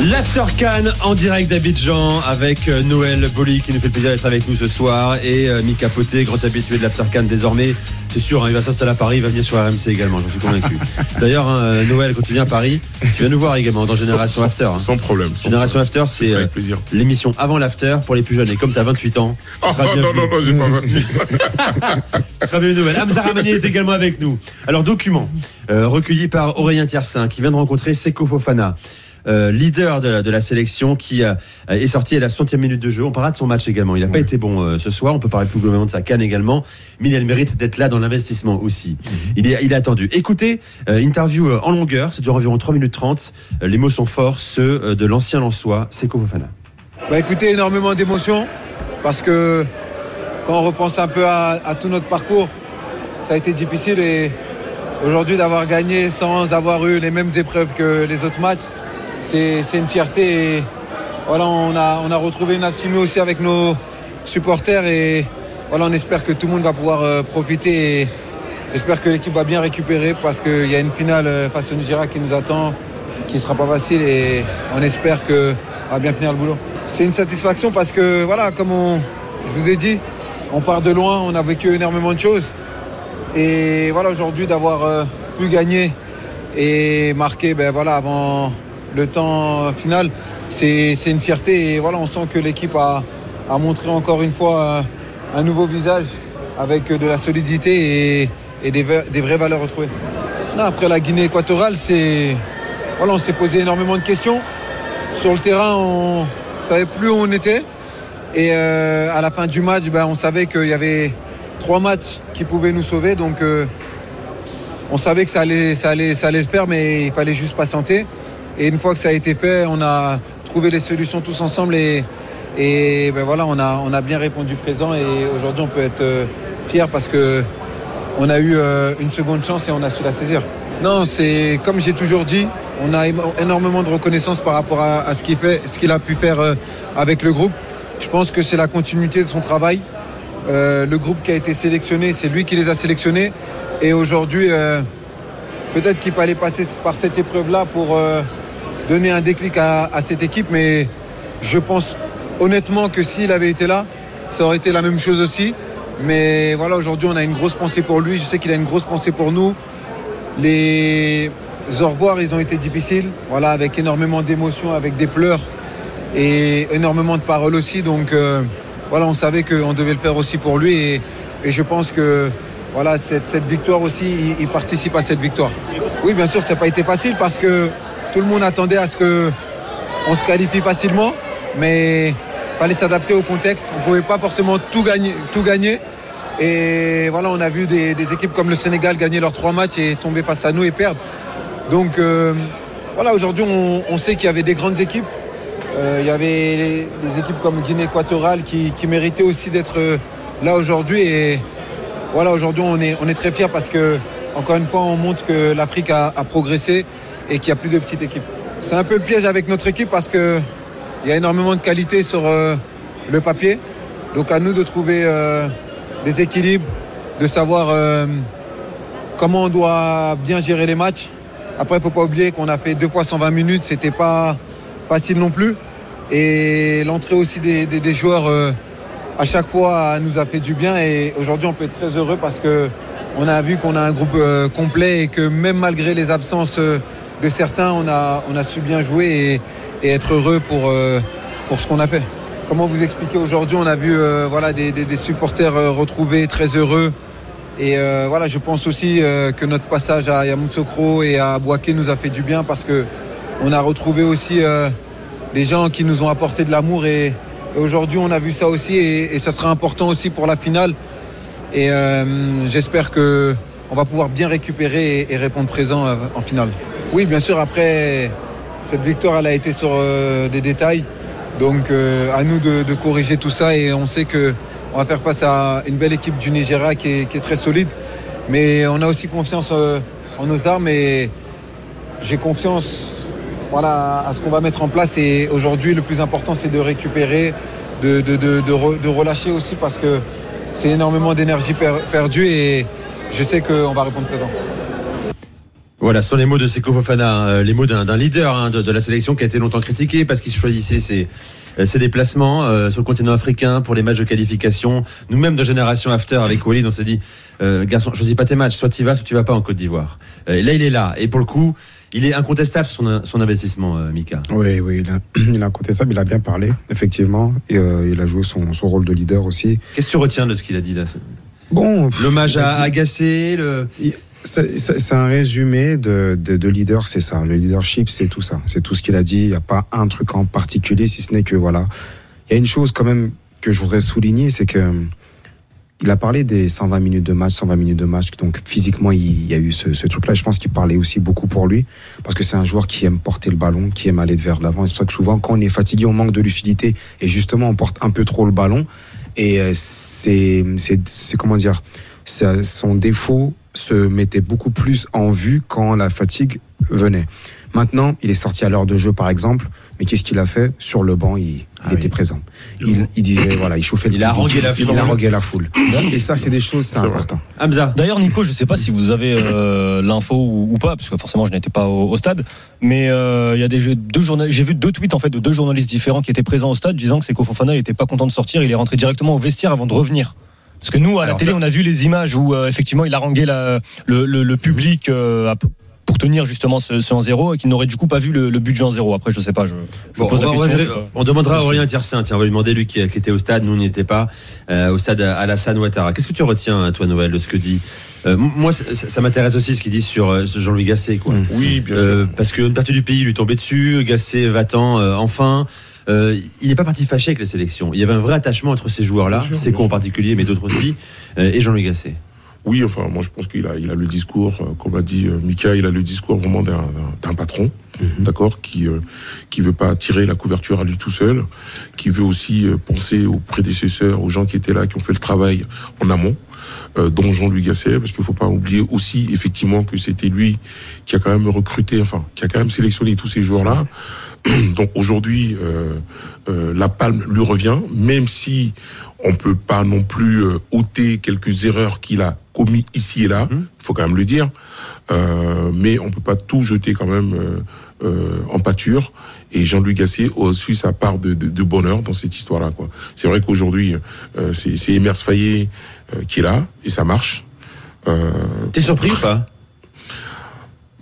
L'Aftercan en direct d'Abidjan avec euh, Noël Boli qui nous fait le plaisir d'être avec nous ce soir et euh, Mika Poté, grand habitué de l'Aftercan désormais. C'est sûr, hein, il va s'installer à Paris, il va venir sur RMC également, j'en suis convaincu. D'ailleurs, hein, euh, Noël, quand tu viens à Paris, tu viens nous voir également dans Génération Sans- After. hein. Sans problème. sans Génération problème. After, Ce c'est euh, l'émission avant l'After pour les plus jeunes. Et comme tu as 28 ans, tu Oh, seras non, bienvenu. non, non, j'ai pas 28. Ce sera bienvenu Noël. Hamza Ramani est également avec nous. Alors, document euh, recueilli par Aurélien Tiersin qui vient de rencontrer Seko Fofana. Euh, leader de la, de la sélection qui euh, est sorti à la 60e minute de jeu. On parlera de son match également. Il n'a pas été bon euh, ce soir. On peut parler plus globalement de sa canne également. Mais il a le mérite d'être là dans l'investissement aussi. Il, est, il est attendu. Écoutez, euh, interview en longueur. Ça dure environ 3 minutes 30. Euh, les mots sont forts, ceux de l'ancien Lançois, Seko Fofana. Bah écoutez, énormément d'émotions parce que quand on repense un peu à, à tout notre parcours, ça a été difficile et aujourd'hui d'avoir gagné sans avoir eu les mêmes épreuves que les autres matchs, c'est une fierté. Et voilà, on a, on a retrouvé une alchimie aussi avec nos supporters et voilà, on espère que tout le monde va pouvoir euh, profiter j'espère que l'équipe va bien récupérer parce qu'il y a une finale euh, face au Nigeria qui nous attend, qui ne sera pas facile et on espère qu'on va bien finir le boulot. C'est une satisfaction parce que voilà, comme on- je vous ai dit, on part de loin, on a vécu énormément de choses. Et voilà, aujourd'hui, d'avoir euh, pu gagner et marquer ben, voilà, avant le temps final, c'est une fierté. Et voilà, on sent que l'équipe a, montré encore une fois euh, un nouveau visage avec euh, de la solidité et, des, vraies valeurs retrouvées. Après la Guinée équatoriale, voilà, on s'est posé énormément de questions. Sur le terrain, on ne savait plus où on était. Et euh, à la fin du match, ben, on savait qu'il y avait trois matchs qui pouvaient nous sauver. Donc on savait que ça allait, ça, allait, ça allait le faire, mais il fallait juste patienter. Et une fois que ça a été fait, on a trouvé les solutions tous ensemble. Et, ben voilà, on a, bien répondu présent. Et aujourd'hui, on peut être euh, fier parce que on a eu euh, une seconde chance et on a su la saisir. Non, c'est comme j'ai toujours dit, on a énormément de reconnaissance par rapport à, ce qu'il a pu faire euh, avec le groupe. Je pense que c'est la continuité de son travail. Le groupe qui a été sélectionné, c'est lui qui les a sélectionnés. Et aujourd'hui, peut-être qu'il fallait passer par cette épreuve-là pour donner un déclic à, cette équipe. Mais je pense honnêtement que s'il avait été là, ça aurait été la même chose aussi. Mais voilà, aujourd'hui, on a une grosse pensée pour lui. Je sais qu'il a une grosse pensée pour nous. Les au revoir, ils ont été difficiles. Voilà, avec énormément d'émotions, avec des pleurs et énormément de paroles aussi. Donc euh, voilà, on savait qu'on devait le faire aussi pour lui. Et, et je pense que voilà, cette, cette victoire aussi, il, il participe à cette victoire. Oui, bien sûr, ça n'a pas été facile parce que tout le monde attendait à ce qu'on se qualifie facilement. Mais il fallait s'adapter au contexte. On ne pouvait pas forcément tout gagner. Et voilà, on a vu des, équipes comme le Sénégal gagner leurs trois matchs et tomber face à nous et perdre. Donc euh, voilà, aujourd'hui, on, on sait qu'il y avait des grandes équipes. Euh, il y avait des équipes comme Guinée équatoriale qui, méritaient aussi d'être euh, là aujourd'hui. Et voilà, aujourd'hui, on est, on très fiers parce que, encore une fois, on montre que l'Afrique a progressé et qu'il n'y a plus de petites équipes. C'est un peu le piège avec notre équipe parce qu'il y a énormément de qualité sur euh, le papier. Donc à nous de trouver euh, des équilibres, de savoir euh, comment on doit bien gérer les matchs. Après, il ne faut pas oublier qu'on a fait deux fois 120 minutes, c'était pas facile non plus. Et l'entrée aussi des, joueurs à chaque fois nous a fait du bien. Et aujourd'hui, on peut être très heureux parce que on a vu qu'on a un groupe complet et que même malgré les absences de certains, on a, su bien jouer et, être heureux pour, euh, pour ce qu'on a fait. Comment vous expliquer aujourd'hui On a vu euh, des, supporters euh, retrouvés très heureux. Et voilà, je pense aussi que notre passage à Yamoussoukro et à Bouaké nous a fait du bien parce que on a retrouvé aussi des gens qui nous ont apporté de l'amour et, aujourd'hui on a vu ça aussi et, ça sera important aussi pour la finale. Et j'espère que on va pouvoir bien récupérer et, répondre présent en finale. Oui, bien sûr. Après cette victoire, elle a été sur euh, des détails, donc euh, à nous de, corriger tout ça et on sait que on va faire face à une belle équipe du Nigeria qui est, très solide. Mais on a aussi confiance euh, en nos armes et j'ai confiance voilà, à ce qu'on va mettre en place. Et aujourd'hui, le plus important, c'est de récupérer, de, de, de, de re- de relâcher aussi parce que c'est énormément d'énergie per- perdue et je sais qu'on va répondre présent. Voilà, ce sont les mots de Seko Fofana, euh, les mots d'un leader hein, de, de la sélection qui a été longtemps critiqué parce qu'il choisissait ses, euh, ses déplacements euh, sur le continent africain pour les matchs de qualification. Nous-mêmes de Génération After avec Walid, on s'est dit, euh, garçon, choisis pas tes matchs, soit tu vas, soit tu vas pas en Côte d'Ivoire. Et là, il est là. Et pour le coup, il est incontestable son, son investissement, Mika. Oui, oui, il, a, il est incontestable, il a bien parlé, effectivement, et il a joué son, son rôle de leader aussi. Qu'est-ce que tu retiens de ce qu'il a dit là Bon, L'hommage à Agacé, le... c'est- c'est un résumé de, de, de leader, c'est ça. Le leadership, c'est tout ça. C'est tout ce qu'il a dit. Il n'y a pas un truc en particulier, si ce n'est que voilà. Il y a une chose quand même que je voudrais souligner, c'est que hum, il a parlé des 120 minutes de match, 120 minutes de match. Donc physiquement, il y a eu ce, ce truc-là. Je pense qu'il parlait aussi beaucoup pour lui, parce que c'est un joueur qui aime porter le ballon, qui aime aller de vers l'avant. C'est pour ça que souvent, quand on est fatigué, on manque de lucidité, et justement, on porte un peu trop le ballon. Et euh, c'est, c'est, c'est comment dire, ça- son défaut se mettait beaucoup plus en vue quand la fatigue venait. Maintenant, il est sorti à l'heure de jeu, par exemple, mais qu'est-ce qu'il a fait? Sur le banc, il, il Ah était oui. présent. Il, il disait, voilà, il chauffait le Il a public, harangué la Il foule. a harangué la foule. Et ça, c'est des choses, c'est C'est vrai. important. Hamza. D'ailleurs, Nico, je ne sais pas si vous avez euh, l'info ou, ou pas, parce que forcément, je n'étais pas au, au stade. Mais euh, il y a des jeux- deux journal- j'ai vu deux tweets en fait de deux journalistes différents qui étaient présents au stade, disant que Seko Fofana n'était pas content de sortir. Il est rentré directement au vestiaire avant de revenir. Parce que nous, à Alors la télé, ça- on a vu les images où euh, effectivement, il a rangé la, le, le- le public euh, à- pour tenir justement ce, ce 1-0 et qu'il n'aurait du coup pas vu le, le but du 1-0. Après, je sais pas. Je, je Bon, pose on, la va- question. on va- je- on demandera à Aurélien Tiersin, tiens, on va lui demander lui qui, qui était au stade, nous on n'y était pas, euh, au stade Alassane Ouattara. Qu'est-ce que tu retiens, toi, Noël, de ce que dit euh, Moi, ça, ça m'intéresse aussi ce qu'il dit sur euh, Jean-Louis Gasset, quoi. Mm. Oui, bien Euh, sûr. parce qu'une partie du pays lui tombait dessus, Gasset va-t'en, euh, enfin. Euh, il n'est pas parti fâché avec les sélections. Il y avait un vrai attachement entre ces joueurs-là, Seco en particulier, mais d'autres aussi, euh, et Jean-Louis Gasset. Oui, enfin, moi je pense qu'il a, il a le discours, euh, comme a dit euh, Mika, il a le discours vraiment d'un, patron, d'accord, qui euh, qui veut pas tirer la couverture à lui tout seul, qui veut aussi penser aux prédécesseurs, aux gens qui étaient là, qui ont fait le travail en amont, euh, dont Jean-Louis Gasset, parce qu'il faut pas oublier aussi effectivement que c'était lui qui a quand même recruté, enfin, qui a quand même sélectionné tous ces joueurs-là. Donc aujourd'hui, euh, euh, la palme lui revient, même si on peut pas non plus euh, ôter quelques erreurs qu'il a commis ici et là. Il faut quand même le dire. Euh, mais on peut pas tout jeter quand même euh, en pâture. Et Jean-Louis Gasset a aussi sa part de, de, de bonheur dans cette histoire-là. C'est vrai qu'aujourd'hui, euh, c'est c'est Emers Faye euh, qui est là et ça marche. Euh, T'es surpris ou pas?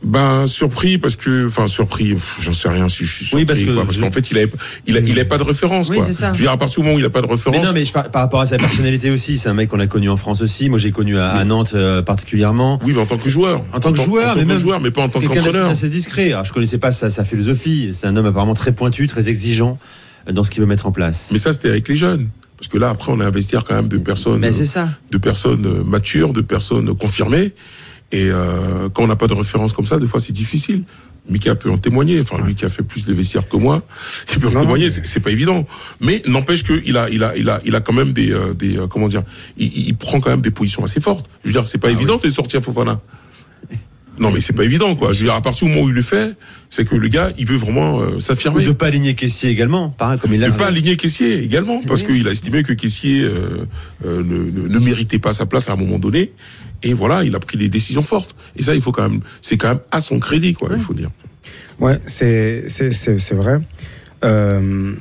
Ben surpris parce que, enfin surpris, j'en sais rien si je suis surpris. Oui, parce que quoi, parce je- qu'en fait il avait, il a, il pas de référence Oui, quoi. c'est ça. Je veux dire à partir du moment où il a pas de référence. Mais non, mais je par, par rapport à sa personnalité aussi, c'est un mec qu'on a connu en France aussi. Moi, j'ai connu à. Nantes euh, particulièrement. Oui, mais en tant que joueur. En tant que joueur, en mais tant que même joueur, mais pas en tant qu'entraîneur. assez discret. Alors, je connaissais pas sa, sa philosophie. C'est un homme apparemment très pointu, très exigeant euh, dans ce qu'il veut mettre en place. Mais ça, c'était avec les jeunes. Parce que là, après, on a investi quand même de personnes, Mais c'est ça. de personnes matures, de personnes confirmées. Et euh, quand on n'a pas de référence comme ça, des fois, c'est difficile. Mika peut en témoigner. Enfin, lui qui a fait plus de vestiaires que moi, il peut en témoigner. mais- C'est pas évident. Mais n'empêche que il a, il a, il a, il a quand même des, euh, des, euh, comment dire, il, il prend quand même des positions assez fortes. Je veux dire, c'est pas Ah évident de sortir Fofana. Non, mais c'est pas évident, quoi. Je veux dire, à partir du moment où il le fait, c'est que le gars, il veut vraiment euh, s'affirmer. de pas aligner Caissier également, pareil, comme il l'a De pas aligner Caissier également, parce qu'il a estimé que Caissier euh, euh, ne, ne, ne méritait pas sa place à un moment donné. Et voilà, il a pris des décisions fortes. Et ça, il faut quand même, c'est quand même à son crédit, quoi, il faut dire. Ouais, c'est c'est c'est c'est vrai. Euh,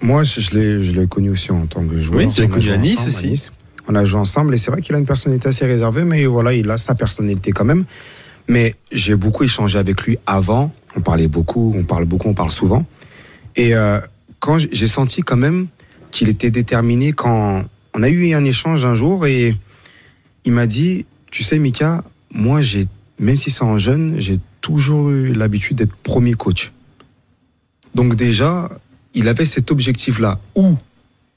moi, je, je l'ai je l'ai connu aussi en tant que joueur. Oui, tu l'as a connu à Nice ensemble, aussi. On a joué ensemble et c'est vrai qu'il a une personnalité assez réservée, mais voilà, il a sa personnalité quand même. Mais j'ai beaucoup échangé avec lui avant. On parlait beaucoup, on parle beaucoup, on parle souvent. Et euh, quand j'ai senti quand même qu'il était déterminé quand on a eu un échange un jour et il m'a dit, tu sais Mika, moi j'ai, même si c'est en jeune, j'ai toujours eu l'habitude d'être premier coach. Donc déjà, il avait cet objectif-là. Où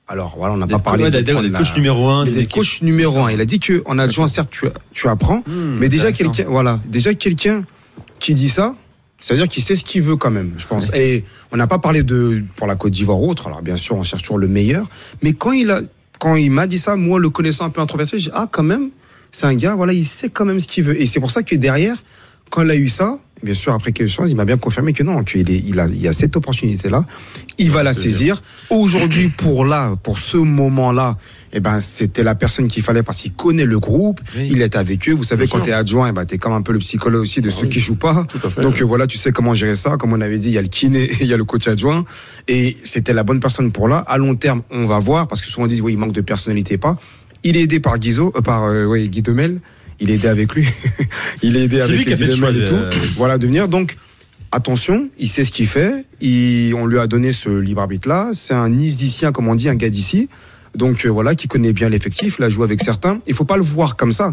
Alors voilà, on n'a pas parlé de la- coach numéro un. des coach numéro un. Il a dit que en adjoint, certes, tu, tu apprends, Hmm, mais déjà quelqu'un, voilà, déjà quelqu'un qui dit ça, c'est-à-dire qu'il sait ce qu'il veut quand même, je pense. Et on n'a pas parlé de pour la Côte d'Ivoire ou autre. Alors bien sûr, on cherche toujours le meilleur, mais quand il a, quand il m'a dit ça, moi le connaissant un peu introverti, j'ai ah quand même, c'est un gars, voilà, il sait quand même ce qu'il veut. Et c'est pour ça que derrière, quand il a eu ça, Bien sûr, après quelque chose, il m'a bien confirmé que non, qu'il est, il a, il y a cette opportunité-là. Il va la saisir. Aujourd'hui, pour là, pour ce moment-là, eh ben, c'était la personne qu'il fallait parce qu'il connaît le groupe. Oui. Il est avec eux. Vous savez, Bien quand sûr. tu es adjoint, eh ben, tu es comme un peu le psychologue aussi de Ah ceux oui. qui jouent pas. Tout à fait. Donc euh, voilà, tu sais comment gérer ça. Comme on avait dit, il y a le kiné et il y a le coach adjoint. Et c'était la bonne personne pour là. À long terme, on va voir parce que souvent on dit oui, il manque de personnalité, pas. Il est aidé par Guizot, euh, par euh, ouais, Guy Demel. Il est aidé avec lui. il est aidé avec lui qui a fait le choix Demel et tout. Voilà, de venir. Donc attention, il sait ce qu'il fait. Il, on lui a donné ce libre arbitre là. C'est un Isicien, comme on dit, un gars d'ici. Donc euh, voilà, qui connaît bien l'effectif. Il a joué avec certains. Il faut pas le voir comme ça.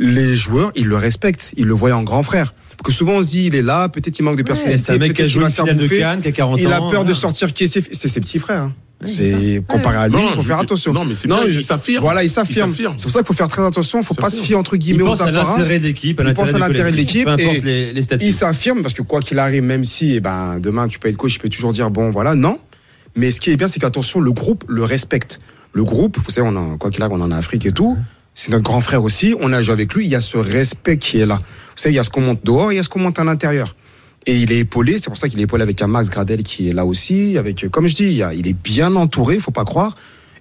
Les joueurs, ils le respectent. Ils le voient en grand frère. Parce que souvent on se dit, il est là, peut-être il manque de Ouais, personnalité. C'est un mec qui a joué une finale de bouffer. Cannes, qui a 40 ans. Il a peur de sortir qui est ses, c'est ses petits frères. hein. C'est comparé à lui, il faut faire attention. non, mais c'est bien, il s'affirme. Voilà, il Il s'affirme. s'affirme. C'est pour ça qu'il faut faire très attention. Il faut Il pas se fier entre Il guillemets pense aux à apparences. l'intérêt de l'équipe, à Il pense à l'intérêt de l'équipe et les, les statuts. Il s'affirme parce que quoi qu'il arrive, même si eh ben, demain tu peux être coach, je peux toujours dire bon voilà, non. Mais ce qui est bien, c'est qu'attention, le groupe le respecte. Le groupe, vous savez, on a, quoi qu'il arrive, on en a en Afrique et tout. C'est notre grand frère aussi. On a joué avec lui. Il y a ce respect qui est là. Vous savez, il y a ce qu'on monte dehors, il y a ce qu'on monte à l'intérieur. Et il est épaulé. C'est pour ça qu'il est épaulé avec un Max Gradel qui est là aussi. Avec, euh, comme je dis, il, est bien entouré. Faut pas croire.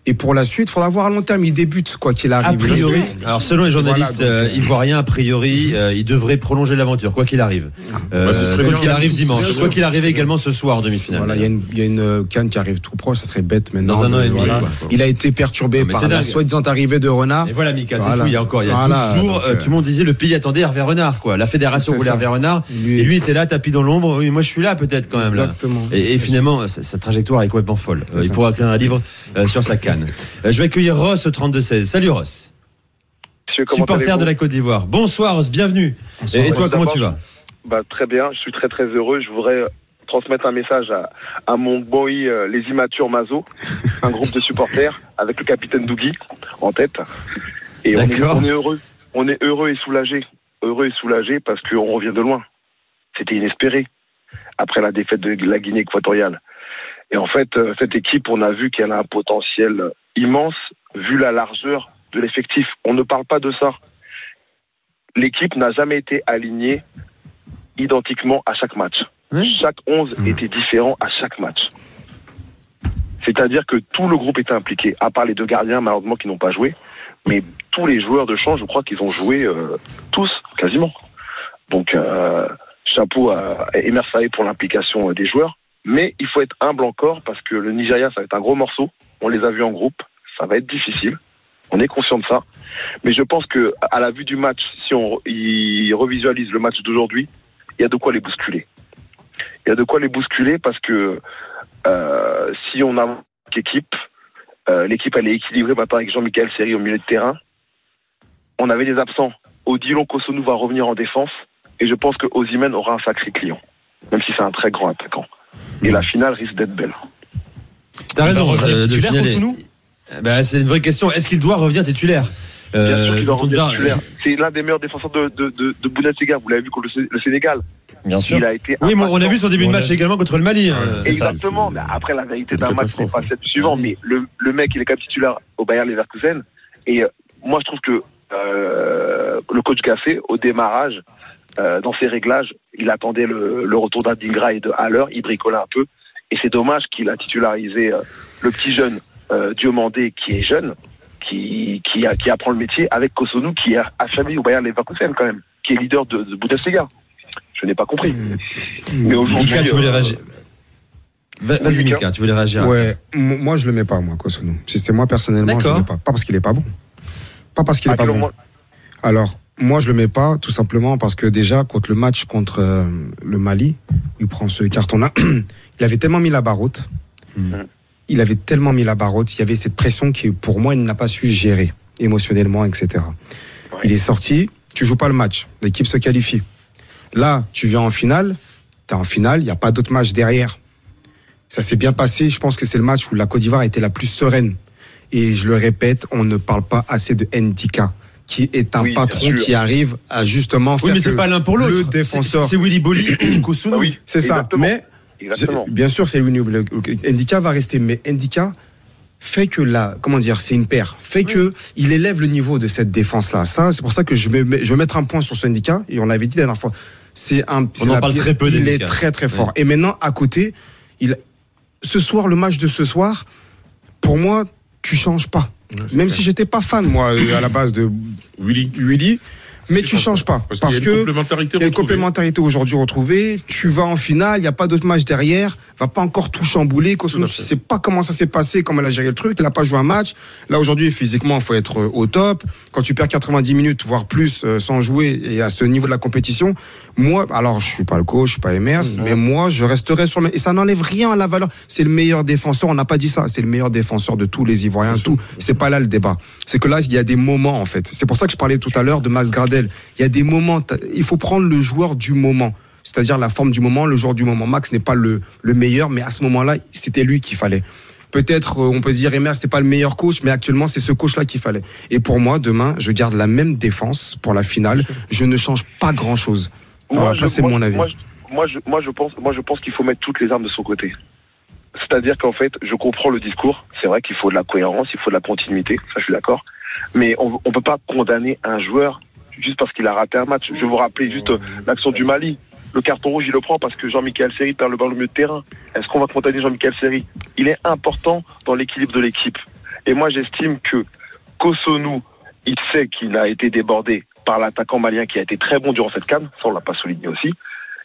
Et pour la suite, il faudra voir à long terme. Il débute, quoi qu'il arrive. A priori, alors selon les journalistes Voilà, donc, euh, ivoiriens, a priori, euh, il devrait prolonger l'aventure, quoi qu'il arrive. Euh, Bah, ce serait quoi qu'il arrive dimanche, quoi qu'il arrive également ce soir demi-finale. Voilà, il y a une, il y a une euh, canne qui arrive tout proche, ça serait bête maintenant. Dans un an de- et demi, voilà. quoi. Il a été perturbé Non, par c'est la soi-disant arrivée de Renard. Et voilà, Mika, c'est Voilà. fou. Il y a encore, il y a Voilà, 12 jours, donc, euh, euh, tout le monde disait le pays attendait Hervé Renard, quoi. La fédération voulait. Hervé Renard. Lui- Et lui était là, tapis dans l'ombre. Oui, moi je suis là peut-être quand même. Exactement. Et, finalement, sa, trajectoire est complètement folle. Euh, il pourra écrire un livre euh, sur sa canne. Euh, je vais accueillir Ross au 32-16. Salut Ross, supporter de la Côte d'Ivoire. Bonsoir Ross, bienvenue. Bonsoir, et, et toi, comment tu vas bah, Très bien, je suis très très heureux. Je voudrais transmettre un message à, à mon boy euh, Les Immatures Mazo, un groupe de supporters avec le capitaine Dougui en tête. Et on est, D'accord. on est heureux. On est heureux et soulagé. Heureux et soulagé parce qu'on revient de loin. C'était inespéré après la défaite de la Guinée équatoriale. Et en fait, euh, cette équipe, on a vu qu'elle a un potentiel immense vu la largeur de l'effectif. On ne parle pas de ça. L'équipe n'a jamais été alignée identiquement à chaque match. Oui. Chaque 11 était différent à chaque match. C'est-à-dire que tout le groupe était impliqué, à part les deux gardiens malheureusement qui n'ont pas joué. Mais tous les joueurs de champ, je crois qu'ils ont joué euh, tous, quasiment. Donc, euh, chapeau à Emer Faé pour l'implication des joueurs. Mais il faut être humble encore parce que le Nigeria, ça va être un gros morceau. On les a vus en groupe. Ça va être difficile. On est conscient de ça. Mais je pense que à la vue du match, si on revisualise le match d'aujourd'hui, il y a de quoi les bousculer. Il y a de quoi les bousculer parce que euh, si on a l'équipe, euh, l'équipe elle est équilibrée maintenant avec Jean-Michel Seri au milieu de terrain. On avait des absents. Odilon Kosonou va revenir en défense et je pense que Osimhen aura un sacré client, même si c'est un très grand attaquant. Et la finale risque d'être belle. T'as raison revenir euh, de titulaire. Kossounou Eh ben, c'est une vraie question. Est-ce qu'il doit revenir titulaire Bien sûr Euh, qu'il doit on revenir verra. titulaire. C'est l'un des meilleurs défenseurs de, de, de, de Bundesliga. Vous l'avez vu contre le, Sé- le Sénégal. Bien sûr. Il a été Oui, mais on a vu son début de match également contre le Mali. hein. Ça, Exactement. Mais après, la vérité d'un match, c'est pas celle suivant. Mais le, le mec, il est quand même titulaire au Bayern Leverkusen. Et euh, moi, je trouve que euh, le coach Gassé, au démarrage, euh, dans ses réglages, il attendait le, le retour d'Adingra et de Haller. Il bricolait un peu. Et c'est dommage qu'il a titularisé euh, le petit jeune euh, Diomandé, qui est jeune, qui, qui, a- qui apprend le métier, avec Kosonou, qui est affamé au Bayern Leverkusen quand même, qui est leader de, de Bundesliga. Je n'ai pas compris. Mais aujourd'hui, Mika, tu voulais euh, réagir Va- Vas-y, Oui, Mika. Tu voulais réagir. Ouais, moi je le mets pas, moi, Kosonou. Si c'est moi personnellement, je D'accord. le mets pas. Pas parce qu'il est pas bon. Pas parce qu'il à est pas bon. moment- Alors, moi je le mets pas, tout simplement parce que déjà, contre le match contre euh, le Mali, où il prend ce carton-là, il avait tellement mis la barre haute. Mhm. Il avait tellement mis la barre haute. Il y avait cette pression qui, pour moi, il n'a pas su gérer émotionnellement, etc. Il est sorti, tu joues pas le match, l'équipe se qualifie. Là, tu viens en finale, tu es en finale, il n'y a pas d'autre match derrière. Ça s'est bien passé, je pense que c'est le match où la Côte d'Ivoire a été la plus sereine. Et je le répète, on ne parle pas assez de Ndika, qui est un Oui, patron qui arrive à justement Oui, faire mais c'est que pas l'un pour l'autre. le C'est- défenseur. C'est Willy Bolly ou. Ah oui, C'est ça. Mais Exactement. bien sûr, c'est Winnie Ndika va rester, mais Ndika fait que là, comment dire, c'est une paire, fait que il élève le niveau de cette défense là. Ça, c'est pour ça que je vais, je vais mettre un point sur ce Ndika. Et on l'avait dit la dernière fois. c'est un. c'est en la parle pire- très peu Il est très très fort. Et maintenant, à côté, il. Ce soir, le match de ce soir, pour moi, tu changes pas. Ouais, Même clair. si j'étais pas fan moi euh, à la base de Willy. Willy, mais tu changes changes pas Parce, parce, qu'il y a une que complémentarité il y a une retrouvée. complémentarité aujourd'hui retrouvée. Tu vas en finale, il n'y a pas d'autre match derrière. Va pas encore tout chambouler. Tu fait. sais pas comment ça s'est passé, comment elle a géré le truc. Elle a pas joué un match. Là aujourd'hui, physiquement, il faut être euh, au top. Quand tu perds 90 minutes, voire plus, euh, sans jouer et à ce niveau de la compétition, moi, alors je suis pas le coach, je suis pas Emers, mais moi, je resterai sur le. Et ça n'enlève rien à la valeur. C'est le meilleur défenseur. On n'a pas dit ça. C'est le meilleur défenseur de tous les Ivoiriens. Tout. C'est pas là le débat. C'est que là, il y a des moments en fait. C'est pour ça que je parlais tout à l'heure de Mas Gradel. Il y a des moments. Il faut prendre le joueur du moment. C'est-à-dire la forme du moment, le joueur du moment. Max n'est pas le, le meilleur, mais à ce moment-là, c'était lui qu'il fallait. Peut-être, euh, on peut dire, Emer, c'est pas le meilleur coach, mais actuellement, c'est ce coach-là qu'il fallait. Et pour moi, demain, je garde la même défense pour la finale. Je ne change pas grand-chose. Voilà, c'est mon avis. Moi, je- moi, je, moi, je pense, moi, je pense qu'il faut mettre toutes les armes de son côté. C'est-à-dire qu'en fait, je comprends le discours. C'est vrai qu'il faut de la cohérence, il faut de la continuité. Ça, je suis d'accord. Mais on ne peut pas condamner un joueur juste parce qu'il a raté un match. Je vais vous rappeler juste euh, l'action du Mali. Le carton rouge, il le prend parce que Jean-Michel Seri perd le ballon au milieu de terrain. Est-ce qu'on va condamner Jean-Michel Seri? Il est important dans l'équilibre de l'équipe. Et moi, j'estime que Kosonou, il sait qu'il a été débordé par l'attaquant malien qui a été très bon durant cette canne. Ça, on l'a pas souligné aussi.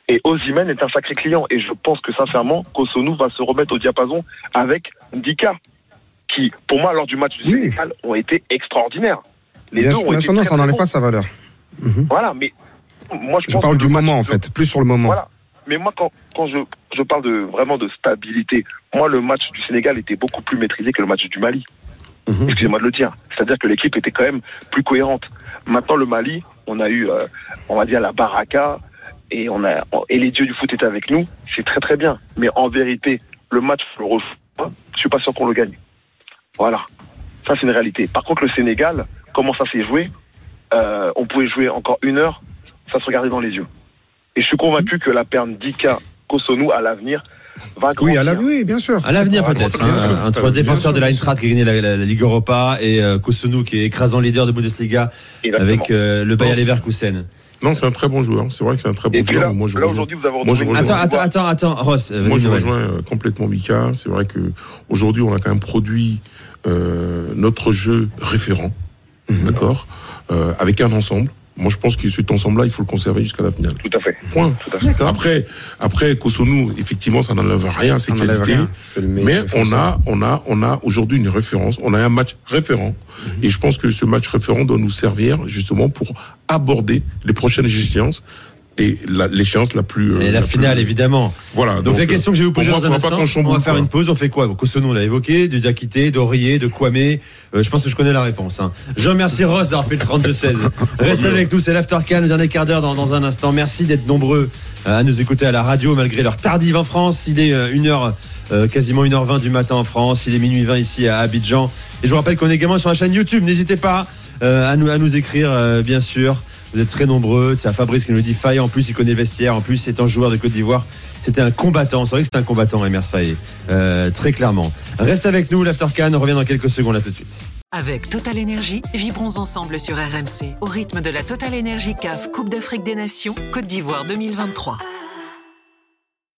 Et Ozymen est un sacré client. Et je pense que sincèrement, Kosonou va se remettre au diapason avec Ndika, qui, pour moi, lors du match du Oui. Sénégal, ont été extraordinaires. Les Bien deux sûr, ont été non, très, ça n'enlève pas sa valeur. Mhm. Voilà, mais moi, je, Je pense parle du moment, en fait, plus sur le moment. Voilà. Mais moi, quand, quand je, je parle de, vraiment de stabilité, moi, le match du Sénégal était beaucoup plus maîtrisé que le match du Mali. Mhm. Excusez-moi de le dire. C'est-à-dire que l'équipe était quand même plus cohérente. Maintenant, le Mali, on a eu, euh, on va dire, la baraka et, on a, et les dieux du foot étaient avec nous. C'est très, très bien. Mais en vérité, le match. Je suis pas sûr qu'on le gagne. Voilà. Ça, c'est une réalité. Par contre, le Sénégal, comment ça s'est joué Euh, On pouvait jouer encore une heure, ça se regardait dans les yeux. Et je suis convaincu que la paire Dika Kosonou à l'avenir va grandir. Oui, à la, oui, bien sûr. À l'avenir peut-être, hein, entre défenseur de l'Eintracht qui a gagné la, la- la Ligue Europa et euh, Kosonou qui est écrasant leader de Bundesliga Exactement. avec euh, le Bayer Non, Leverkusen. Non, c'est un très bon joueur. C'est vrai que c'est un très bon Et joueur. là, moi, je là rejoins- aujourd'hui, vous avez moi, je Attends, attends, attends, attends, Ross, Moi, je rejoins euh, complètement Mika. C'est vrai que aujourd'hui, on a quand même produit euh, notre jeu référent, Mhm. d'accord, euh, avec un ensemble. Moi, je pense que cet ensemble-là, il faut le conserver jusqu'à la finale. Tout à fait. Point. Tout à fait. Après, après Kosonou, effectivement, ça n'enlève rien à ses qualités. Mais on a, on a, on a aujourd'hui une référence. On a un match référent. Mhm. Et je pense que ce match référent doit nous servir justement pour aborder les prochaines échéances et la- l'échéance la plus. euh, Et la plus- finale, évidemment. Voilà. Donc, la question que je vais vous pour poser moi, dans un pas instant, on va faire une pause, on fait quoi Kosonou, on l'a évoqué, de Diakité, d'Aurier, de Kwame. Euh, je pense que je connais la réponse. Hein. Je remercie Ross d'avoir fait le 32-16. Reste avec nous, c'est l'Aftercan, le dernier quart d'heure dans, dans un instant. Merci d'être nombreux euh, à nous écouter à la radio malgré l'heure tardive en France. Il est 1h, quasiment 1h20 du matin en France. Il est minuit 20 ici à Abidjan. Et je vous rappelle qu'on est également sur la chaîne YouTube. N'hésitez pas euh, à, nous, à nous écrire, euh, bien sûr. Vous êtes très nombreux. Tiens, Fabrice qui nous dit Faye, en plus, il connaît Vestiaire. En plus, étant joueur de Côte d'Ivoire, c'était un combattant. C'est vrai que c'était un combattant, Emers Faye. Euh, très clairement. Reste avec nous, l'Aftercan. Revient dans quelques secondes. À tout de suite. Avec Total Énergie, vibrons ensemble sur RMC au rythme de la Total Énergie CAF Coupe d'Afrique des Nations Côte d'Ivoire 2023.